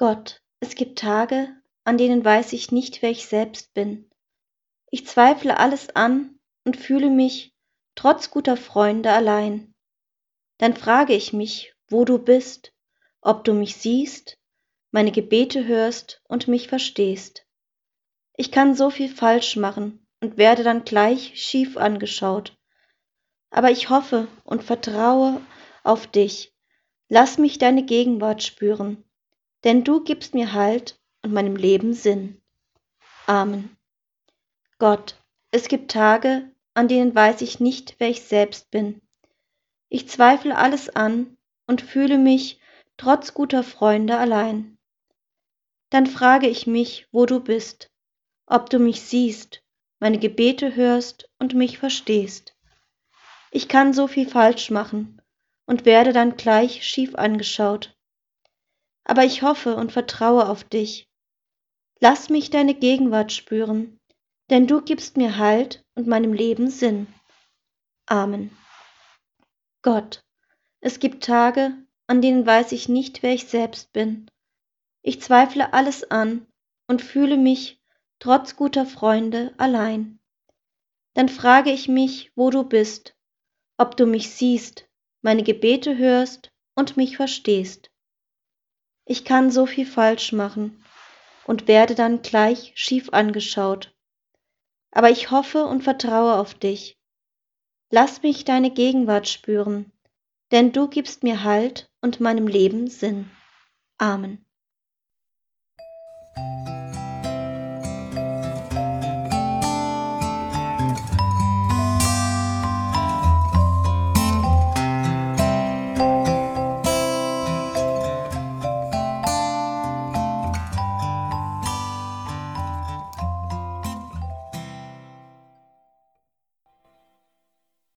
Gott, es gibt Tage, an denen weiß ich nicht, wer ich selbst bin. Ich zweifle alles an und fühle mich, trotz guter Freunde, allein. Dann frage ich mich, wo du bist, ob du mich siehst, meine Gebete hörst und mich verstehst. Ich kann so viel falsch machen und werde dann gleich schief angeschaut. Aber ich hoffe und vertraue auf dich. Lass mich deine Gegenwart spüren denn du gibst mir Halt und meinem Leben Sinn. Amen. Gott, es gibt Tage, an denen weiß ich nicht, wer ich selbst bin. Ich zweifle alles an und fühle mich trotz guter Freunde allein. Dann frage ich mich, wo du bist, ob du mich siehst, meine Gebete hörst und mich verstehst. Ich kann so viel falsch machen und werde dann gleich schief angeschaut aber ich hoffe und vertraue auf dich. Lass mich deine Gegenwart spüren, denn du gibst mir Halt und meinem Leben Sinn. Amen. Gott, es gibt Tage, an denen weiß ich nicht, wer ich selbst bin. Ich zweifle alles an und fühle mich, trotz guter Freunde, allein. Dann frage ich mich, wo du bist, ob du mich siehst, meine Gebete hörst und mich verstehst. Ich kann so viel falsch machen und werde dann gleich schief angeschaut. Aber ich hoffe und vertraue auf dich. Lass mich deine Gegenwart spüren, denn du gibst mir Halt und meinem Leben Sinn. Amen.